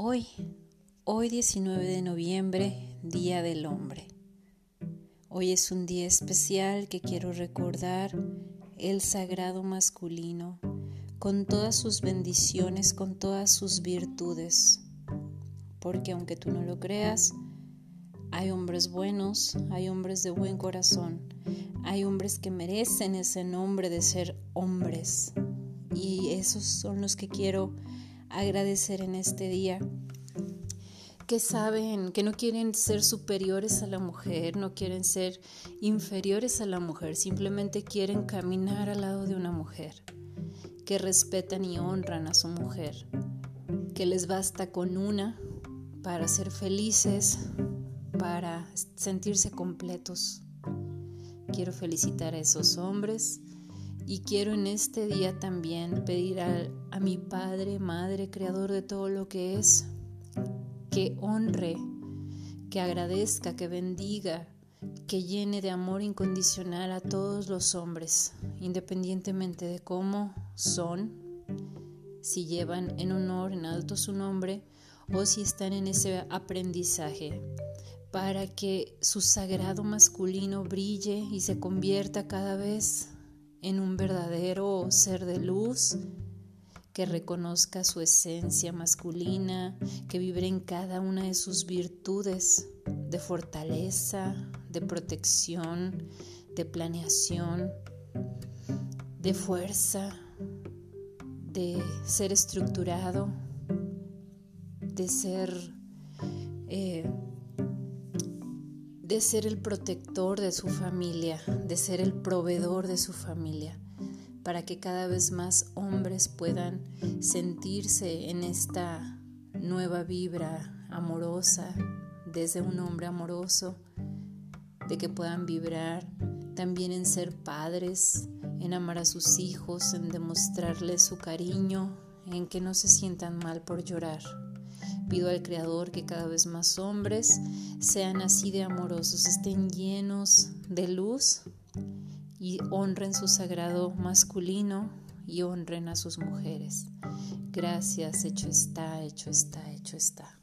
Hoy, hoy 19 de noviembre, Día del Hombre. Hoy es un día especial que quiero recordar el sagrado masculino con todas sus bendiciones, con todas sus virtudes. Porque aunque tú no lo creas, hay hombres buenos, hay hombres de buen corazón, hay hombres que merecen ese nombre de ser hombres. Y esos son los que quiero agradecer en este día que saben que no quieren ser superiores a la mujer, no quieren ser inferiores a la mujer, simplemente quieren caminar al lado de una mujer, que respetan y honran a su mujer, que les basta con una para ser felices, para sentirse completos. Quiero felicitar a esos hombres y quiero en este día también pedir a, mi Padre, Madre, Creador de todo lo que es, que honre, que agradezca, que bendiga, que llene de amor incondicional a todos los hombres, independientemente de cómo son, si llevan en honor, en alto su nombre, o si están en ese aprendizaje, para que su sagrado masculino brille y se convierta cada vez en un verdadero ser de luz, que reconozca su esencia masculina, que vibre en cada una de sus virtudes de fortaleza, de protección, de planeación, de fuerza, de ser estructurado, de ser, eh, de ser el protector de su familia, de ser el proveedor de su familia para que cada vez más hombres puedan sentirse en esta nueva vibra amorosa desde un hombre amoroso, de que puedan vibrar también en ser padres, en amar a sus hijos, en demostrarles su cariño, en que no se sientan mal por llorar. Pido al Creador que cada vez más hombres sean así de amorosos, estén llenos de luz y honren su sagrado masculino y honren a sus mujeres. Gracias, hecho está, hecho está, hecho está.